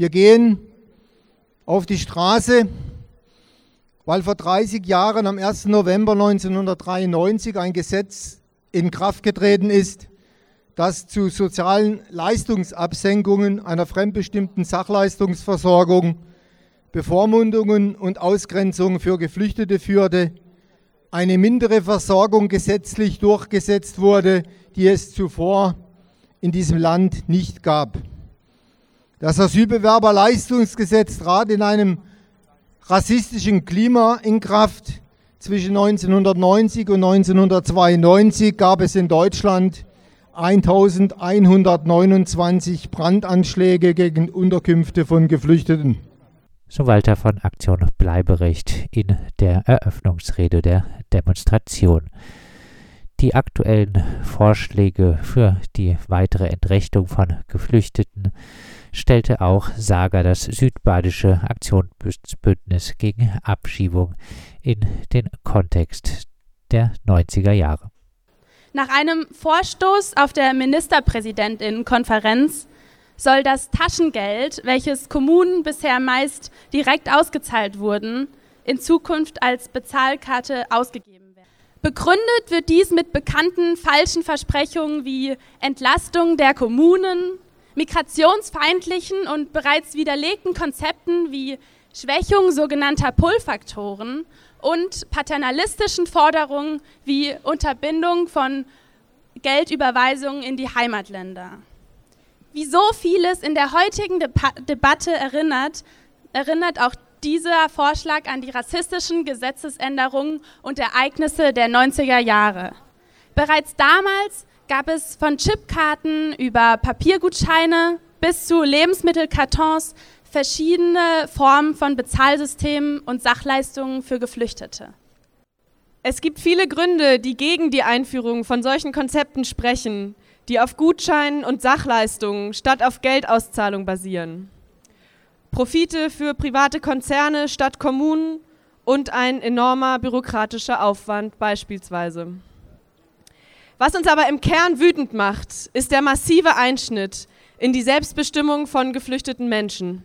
Wir gehen auf die Straße, weil vor 30 Jahren am 1. November 1993 ein Gesetz in Kraft getreten ist, das zu sozialen Leistungsabsenkungen einer fremdbestimmten Sachleistungsversorgung, Bevormundungen und Ausgrenzung für Geflüchtete führte, eine mindere Versorgung gesetzlich durchgesetzt wurde, die es zuvor in diesem Land nicht gab. Das Asylbewerberleistungsgesetz trat in einem rassistischen Klima in Kraft. Zwischen 1990 und 1992 gab es in Deutschland 1129 Brandanschläge gegen Unterkünfte von Geflüchteten. So Walter von Aktion Bleiberecht in der Eröffnungsrede der Demonstration. Die aktuellen Vorschläge für die weitere Entrechtung von Geflüchteten stellte auch Saga das südbadische Aktionsbündnis gegen Abschiebung in den Kontext der 90er Jahre. Nach einem Vorstoß auf der Ministerpräsidentinnenkonferenz soll das Taschengeld, welches Kommunen bisher meist direkt ausgezahlt wurden, in Zukunft als Bezahlkarte ausgegeben werden. Begründet wird dies mit bekannten falschen Versprechungen wie Entlastung der Kommunen, migrationsfeindlichen und bereits widerlegten Konzepten wie Schwächung sogenannter Pull-Faktoren und paternalistischen Forderungen wie Unterbindung von Geldüberweisungen in die Heimatländer. Wie so vieles in der heutigen De Debatte erinnert, erinnert auch dieser Vorschlag an die rassistischen Gesetzesänderungen und Ereignisse der 90er Jahre. Bereits damals gab es von Chipkarten über Papiergutscheine bis zu Lebensmittelkartons verschiedene Formen von Bezahlsystemen und Sachleistungen für Geflüchtete. Es gibt viele Gründe, die gegen die Einführung von solchen Konzepten sprechen, die auf Gutscheinen und Sachleistungen statt auf Geldauszahlung basieren. Profite für private Konzerne statt Kommunen und ein enormer bürokratischer Aufwand beispielsweise. Was uns aber im Kern wütend macht, ist der massive Einschnitt in die Selbstbestimmung von geflüchteten Menschen.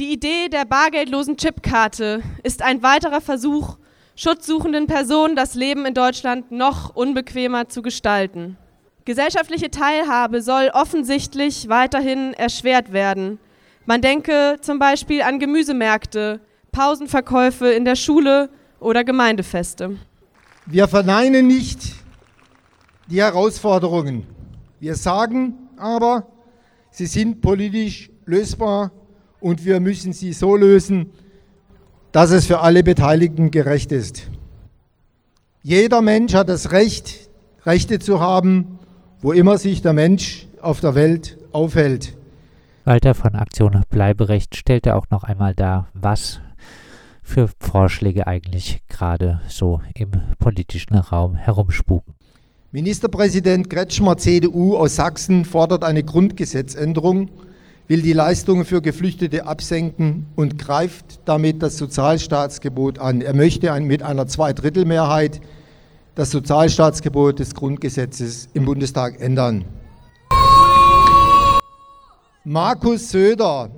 Die Idee der bargeldlosen Chipkarte ist ein weiterer Versuch, schutzsuchenden Personen das Leben in Deutschland noch unbequemer zu gestalten. Gesellschaftliche Teilhabe soll offensichtlich weiterhin erschwert werden. Man denke zum Beispiel an Gemüsemärkte, Pausenverkäufe in der Schule oder Gemeindefeste. Wir verneinen nicht, die Herausforderungen. Wir sagen aber, sie sind politisch lösbar und wir müssen sie so lösen, dass es für alle Beteiligten gerecht ist. Jeder Mensch hat das Recht, Rechte zu haben, wo immer sich der Mensch auf der Welt aufhält. Walter von Aktion Bleiberecht stellte auch noch einmal dar, was für Vorschläge eigentlich gerade so im politischen Raum herumspuken. Ministerpräsident Kretschmer, CDU aus Sachsen, fordert eine Grundgesetzänderung, will die Leistungen für Geflüchtete absenken und greift damit das Sozialstaatsgebot an. Er möchte mit einer Zweidrittelmehrheit das Sozialstaatsgebot des Grundgesetzes im Bundestag ändern. Markus Söder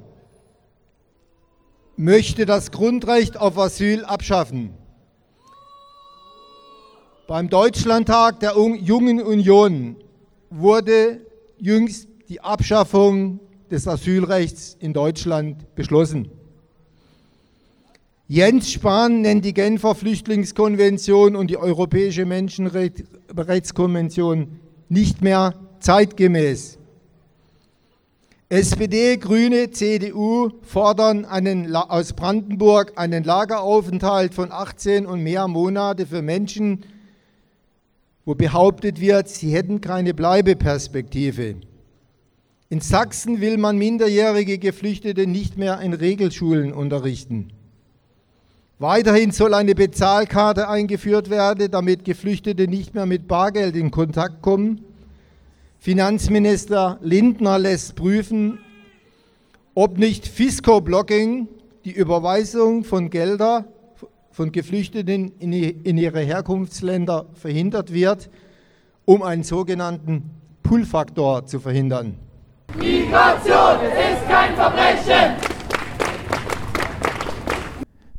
möchte das Grundrecht auf Asyl abschaffen. Beim Deutschlandtag der Jungen Union wurde jüngst die Abschaffung des Asylrechts in Deutschland beschlossen. Jens Spahn nennt die Genfer Flüchtlingskonvention und die Europäische Menschenrechtskonvention nicht mehr zeitgemäß. SPD, Grüne, CDU fordern einen, aus Brandenburg einen Lageraufenthalt von 18 und mehr Monate für Menschen, wo behauptet wird, sie hätten keine Bleibeperspektive. In Sachsen will man minderjährige Geflüchtete nicht mehr in Regelschulen unterrichten. Weiterhin soll eine Bezahlkarte eingeführt werden, damit Geflüchtete nicht mehr mit Bargeld in Kontakt kommen. Finanzminister Lindner lässt prüfen, ob nicht Fisco-Blocking, die Überweisung von Geldern von Geflüchteten in ihre Herkunftsländer verhindert wird, um einen sogenannten Pull-Faktor zu verhindern. Migration, ist kein Verbrechen!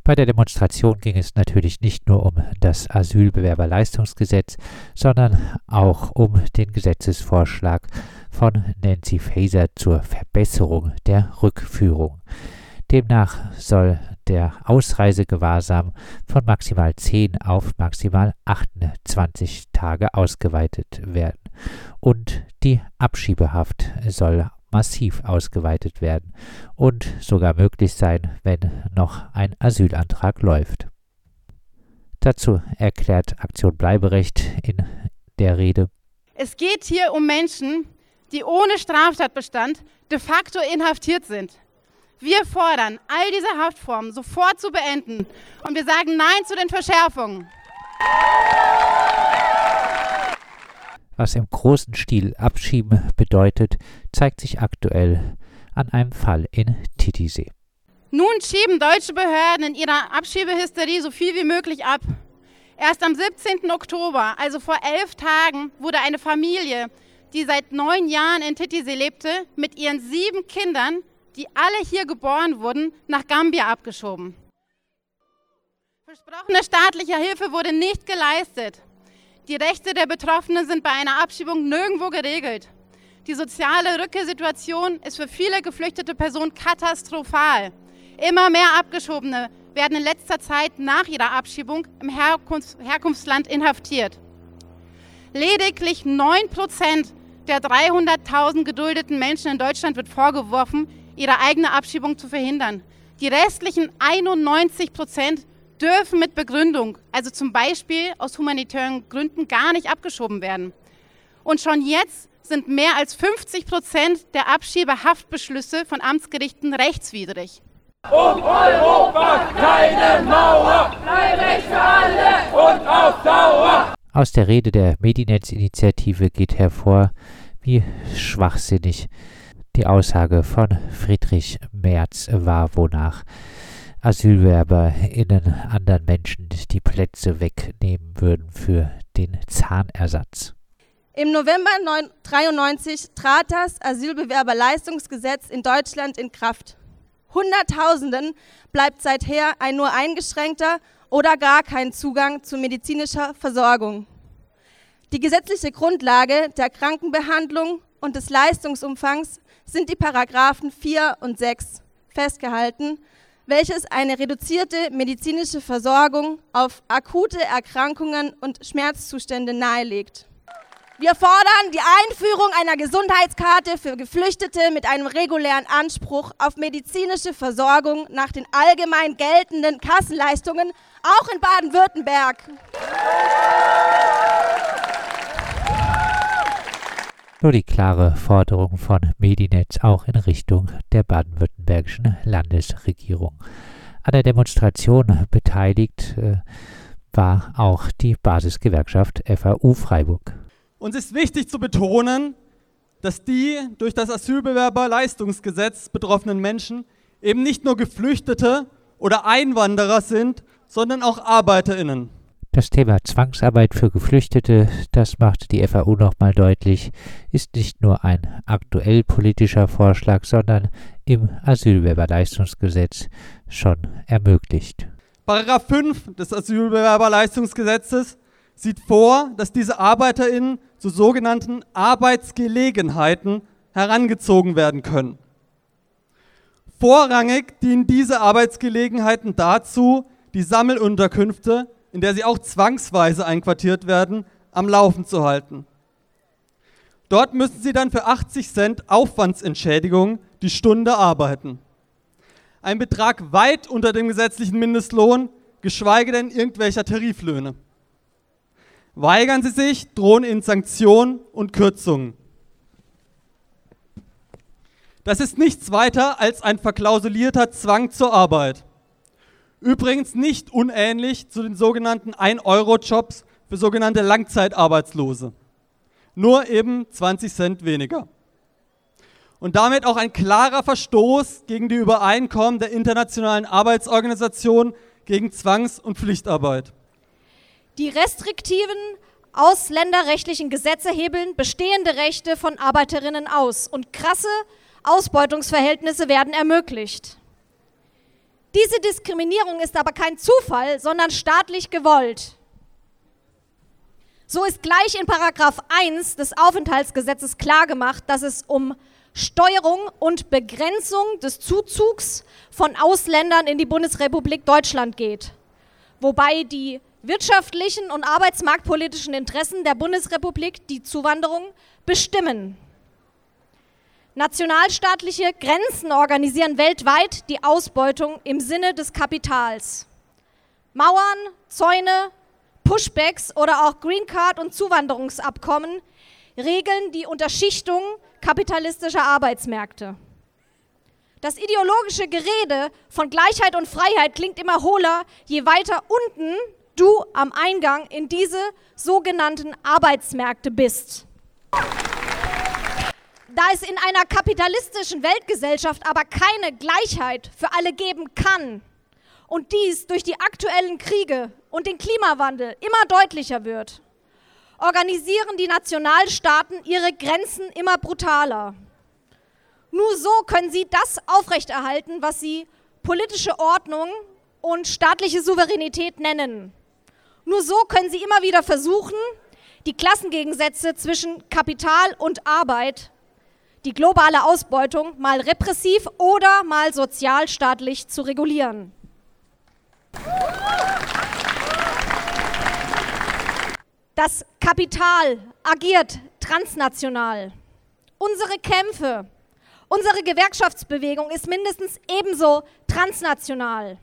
Bei der Demonstration ging es natürlich nicht nur um das Asylbewerberleistungsgesetz, sondern auch um den Gesetzesvorschlag von Nancy Faeser zur Verbesserung der Rückführung. Demnach soll der Ausreisegewahrsam von maximal 10 auf maximal 28 Tage ausgeweitet werden und die Abschiebehaft soll massiv ausgeweitet werden und sogar möglich sein, wenn noch ein Asylantrag läuft. Dazu erklärt Aktion Bleiberecht in der Rede. Es geht hier um Menschen, die ohne Straftatbestand de facto inhaftiert sind. Wir fordern, all diese Haftformen sofort zu beenden und wir sagen Nein zu den Verschärfungen. Was im großen Stil Abschieben bedeutet, zeigt sich aktuell an einem Fall in Titisee. Nun schieben deutsche Behörden in ihrer Abschiebehysterie so viel wie möglich ab. Erst am 17. Oktober, also vor elf Tagen, wurde eine Familie, die seit neun Jahren in Titisee lebte, mit ihren sieben Kindern, die alle hier geboren wurden, nach Gambia abgeschoben. Versprochene staatliche Hilfe wurde nicht geleistet. Die Rechte der Betroffenen sind bei einer Abschiebung nirgendwo geregelt. Die soziale Rückkehrsituation ist für viele geflüchtete Personen katastrophal. Immer mehr Abgeschobene werden in letzter Zeit nach ihrer Abschiebung im Herkunfts Herkunftsland inhaftiert. Lediglich 9 Prozent der 300.000 geduldeten Menschen in Deutschland wird vorgeworfen, ihre eigene Abschiebung zu verhindern. Die restlichen 91 Prozent dürfen mit Begründung, also zum Beispiel aus humanitären Gründen, gar nicht abgeschoben werden. Und schon jetzt sind mehr als 50 Prozent der Abschiebehaftbeschlüsse von Amtsgerichten rechtswidrig. Um Europa keine Mauer, Bleirecht für alle und auf Dauer. Aus der Rede der Medinetz-Initiative geht hervor, wie schwachsinnig die Aussage von Friedrich Merz war, wonach AsylwerberInnen anderen Menschen die Plätze wegnehmen würden für den Zahnersatz. Im November 1993 trat das Asylbewerberleistungsgesetz in Deutschland in Kraft. Hunderttausenden bleibt seither ein nur eingeschränkter oder gar kein Zugang zu medizinischer Versorgung. Die gesetzliche Grundlage der Krankenbehandlung und des Leistungsumfangs sind die Paragraphen 4 und 6 festgehalten, welches eine reduzierte medizinische Versorgung auf akute Erkrankungen und Schmerzzustände nahelegt. Wir fordern die Einführung einer Gesundheitskarte für Geflüchtete mit einem regulären Anspruch auf medizinische Versorgung nach den allgemein geltenden Kassenleistungen, auch in Baden-Württemberg. Nur die klare Forderung von Medinetz auch in Richtung der baden-württembergischen Landesregierung. An der Demonstration beteiligt äh, war auch die Basisgewerkschaft FAU Freiburg. Uns ist wichtig zu betonen, dass die durch das Asylbewerberleistungsgesetz betroffenen Menschen eben nicht nur Geflüchtete oder Einwanderer sind, sondern auch Arbeiterinnen. Das Thema Zwangsarbeit für Geflüchtete, das macht die FAU nochmal deutlich, ist nicht nur ein aktuell politischer Vorschlag, sondern im Asylbewerberleistungsgesetz schon ermöglicht. Paragraph 5 des Asylbewerberleistungsgesetzes sieht vor, dass diese ArbeiterInnen zu sogenannten Arbeitsgelegenheiten herangezogen werden können. Vorrangig dienen diese Arbeitsgelegenheiten dazu, die Sammelunterkünfte, in der sie auch zwangsweise einquartiert werden, am Laufen zu halten. Dort müssen sie dann für 80 Cent Aufwandsentschädigung die Stunde arbeiten. Ein Betrag weit unter dem gesetzlichen Mindestlohn, geschweige denn irgendwelcher Tariflöhne. Weigern sie sich, drohen ihnen Sanktionen und Kürzungen. Das ist nichts weiter als ein verklausulierter Zwang zur Arbeit. Übrigens nicht unähnlich zu den sogenannten 1-Euro-Jobs für sogenannte Langzeitarbeitslose. Nur eben 20 Cent weniger. Und damit auch ein klarer Verstoß gegen die Übereinkommen der Internationalen Arbeitsorganisation gegen Zwangs- und Pflichtarbeit. Die restriktiven ausländerrechtlichen Gesetze hebeln bestehende Rechte von Arbeiterinnen aus und krasse Ausbeutungsverhältnisse werden ermöglicht. Diese Diskriminierung ist aber kein Zufall, sondern staatlich gewollt. So ist gleich in Paragraph 1 des Aufenthaltsgesetzes klargemacht, dass es um Steuerung und Begrenzung des Zuzugs von Ausländern in die Bundesrepublik Deutschland geht, wobei die wirtschaftlichen und arbeitsmarktpolitischen Interessen der Bundesrepublik die Zuwanderung bestimmen. Nationalstaatliche Grenzen organisieren weltweit die Ausbeutung im Sinne des Kapitals. Mauern, Zäune, Pushbacks oder auch Green Card und Zuwanderungsabkommen regeln die Unterschichtung kapitalistischer Arbeitsmärkte. Das ideologische Gerede von Gleichheit und Freiheit klingt immer hohler, je weiter unten du am Eingang in diese sogenannten Arbeitsmärkte bist. Da es in einer kapitalistischen Weltgesellschaft aber keine Gleichheit für alle geben kann und dies durch die aktuellen Kriege und den Klimawandel immer deutlicher wird, organisieren die Nationalstaaten ihre Grenzen immer brutaler. Nur so können sie das aufrechterhalten, was sie politische Ordnung und staatliche Souveränität nennen. Nur so können sie immer wieder versuchen, die Klassengegensätze zwischen Kapital und Arbeit die globale Ausbeutung mal repressiv oder mal sozialstaatlich zu regulieren. Das Kapital agiert transnational. Unsere Kämpfe, unsere Gewerkschaftsbewegung ist mindestens ebenso transnational.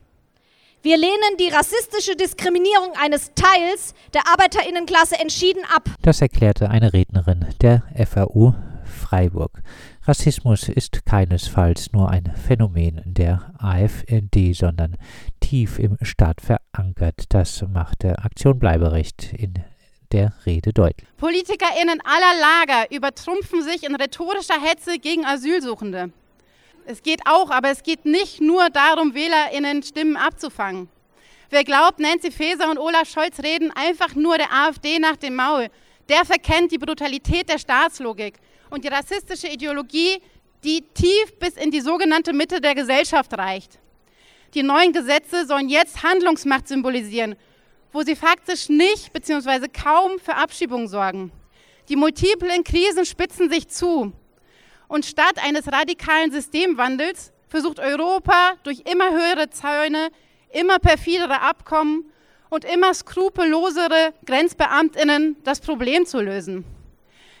Wir lehnen die rassistische Diskriminierung eines Teils der Arbeiterinnenklasse entschieden ab. Das erklärte eine Rednerin der FAU Freiburg. Rassismus ist keinesfalls nur ein Phänomen der AfD, sondern tief im Staat verankert. Das machte Aktion Bleiberecht in der Rede deutlich. PolitikerInnen aller Lager übertrumpfen sich in rhetorischer Hetze gegen Asylsuchende. Es geht auch, aber es geht nicht nur darum, WählerInnen Stimmen abzufangen. Wer glaubt, Nancy Faeser und Olaf Scholz reden einfach nur der AfD nach dem Maul, der verkennt die Brutalität der Staatslogik und die rassistische Ideologie, die tief bis in die sogenannte Mitte der Gesellschaft reicht. Die neuen Gesetze sollen jetzt Handlungsmacht symbolisieren, wo sie faktisch nicht bzw. kaum für Abschiebung sorgen. Die multiplen Krisen spitzen sich zu. Und statt eines radikalen Systemwandels versucht Europa durch immer höhere Zäune, immer perfidere Abkommen und immer skrupellosere Grenzbeamtinnen das Problem zu lösen.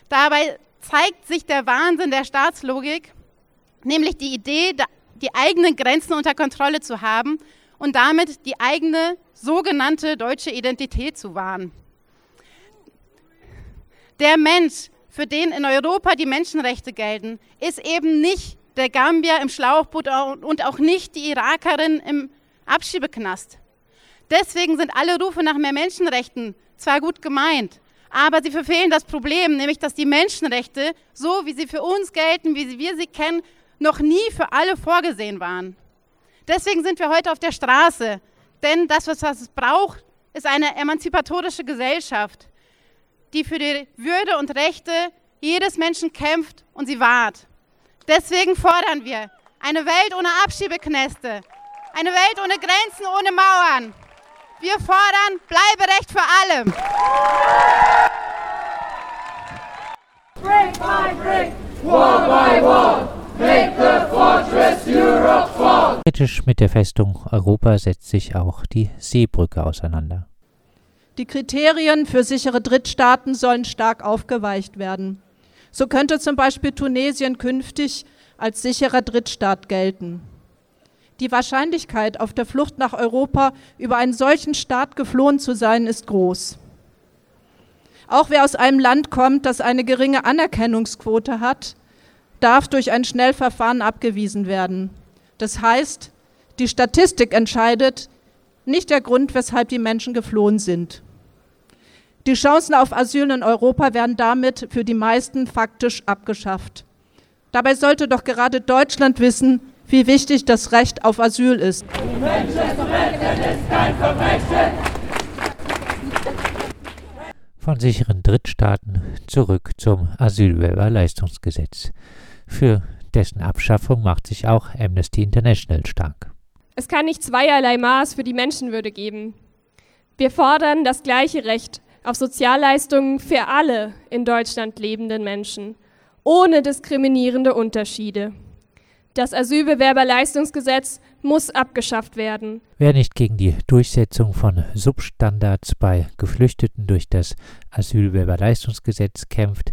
Dabei zeigt sich der Wahnsinn der Staatslogik, nämlich die Idee, die eigenen Grenzen unter Kontrolle zu haben und damit die eigene sogenannte deutsche Identität zu wahren. Der Mensch, für den in Europa die Menschenrechte gelten, ist eben nicht der Gambier im Schlauchboot und auch nicht die Irakerin im Abschiebeknast. Deswegen sind alle Rufe nach mehr Menschenrechten zwar gut gemeint, aber sie verfehlen das Problem, nämlich dass die Menschenrechte, so wie sie für uns gelten, wie wir sie kennen, noch nie für alle vorgesehen waren. Deswegen sind wir heute auf der Straße, denn das, was es braucht, ist eine emanzipatorische Gesellschaft, die für die Würde und Rechte jedes Menschen kämpft und sie wahrt. Deswegen fordern wir eine Welt ohne Abschiebeknäste, eine Welt ohne Grenzen, ohne Mauern. Wir fordern Bleiberecht für alle. Brick by brick, wall by wall, make the fortress Europe fall. Kritisch mit der Festung Europa setzt sich auch die Seebrücke auseinander. Die Kriterien für sichere Drittstaaten sollen stark aufgeweicht werden. So könnte zum Beispiel Tunesien künftig als sicherer Drittstaat gelten. Die Wahrscheinlichkeit, auf der Flucht nach Europa über einen solchen Staat geflohen zu sein, ist groß. Auch wer aus einem Land kommt, das eine geringe Anerkennungsquote hat, darf durch ein Schnellverfahren abgewiesen werden. Das heißt, die Statistik entscheidet, nicht der Grund, weshalb die Menschen geflohen sind. Die Chancen auf Asyl in Europa werden damit für die meisten faktisch abgeschafft. Dabei sollte doch gerade Deutschland wissen, wie wichtig das Recht auf Asyl ist. Von sicheren Drittstaaten zurück zum Asylbewerberleistungsgesetz. Für dessen Abschaffung macht sich auch Amnesty International stark. Es kann nicht zweierlei Maß für die Menschenwürde geben. Wir fordern das gleiche Recht auf Sozialleistungen für alle in Deutschland lebenden Menschen, ohne diskriminierende Unterschiede. Das Asylbewerberleistungsgesetz muss abgeschafft werden. Wer nicht gegen die Durchsetzung von Substandards bei Geflüchteten durch das Asylbewerberleistungsgesetz kämpft,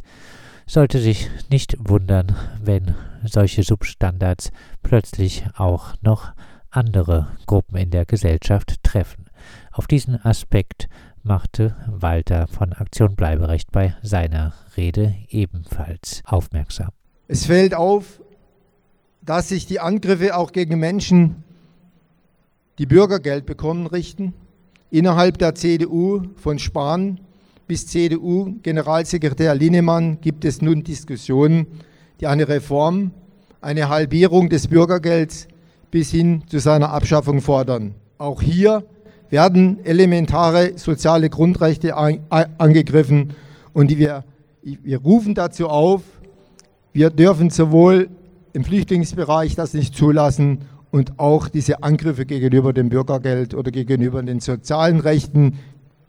sollte sich nicht wundern, wenn solche Substandards plötzlich auch noch andere Gruppen in der Gesellschaft treffen. Auf diesen Aspekt machte Walter von Aktion Bleiberecht bei seiner Rede ebenfalls aufmerksam. Es fällt auf, dass sich die Angriffe auch gegen Menschen, die Bürgergeld bekommen, richten. Innerhalb der CDU von Spahn bis CDU-Generalsekretär Linnemann gibt es nun Diskussionen, die eine Reform, eine Halbierung des Bürgergelds bis hin zu seiner Abschaffung fordern. Auch hier werden elementare soziale Grundrechte angegriffen und wir, wir rufen dazu auf, wir dürfen sowohl im Flüchtlingsbereich das nicht zulassen und auch diese Angriffe gegenüber dem Bürgergeld oder gegenüber den sozialen Rechten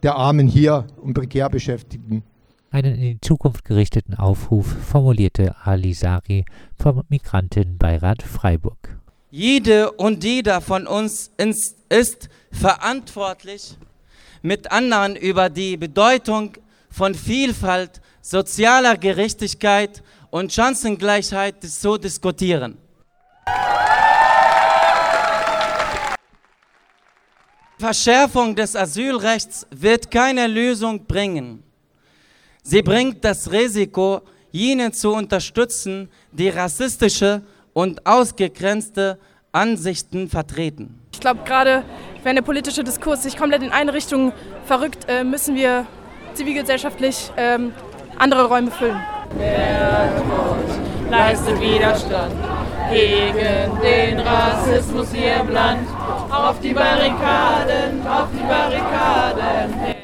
der Armen hier und prekär Beschäftigten. Einen in die Zukunft gerichteten Aufruf formulierte Ali Sari vom Migrantenbeirat Freiburg. Jede und jeder von uns ist verantwortlich, mit anderen über die Bedeutung von Vielfalt, sozialer Gerechtigkeit und Chancengleichheit zu diskutieren. Verschärfung des Asylrechts wird keine Lösung bringen. Sie bringt das Risiko, jene zu unterstützen, die rassistische und ausgegrenzte Ansichten vertreten. Ich glaube, gerade wenn der politische Diskurs sich komplett in eine Richtung verrückt, äh, müssen wir zivilgesellschaftlich ähm, andere Räume füllen. Wer Tod leistet Widerstand gegen den Rassismus hier im Land. Auf die Barrikaden, auf die Barrikaden.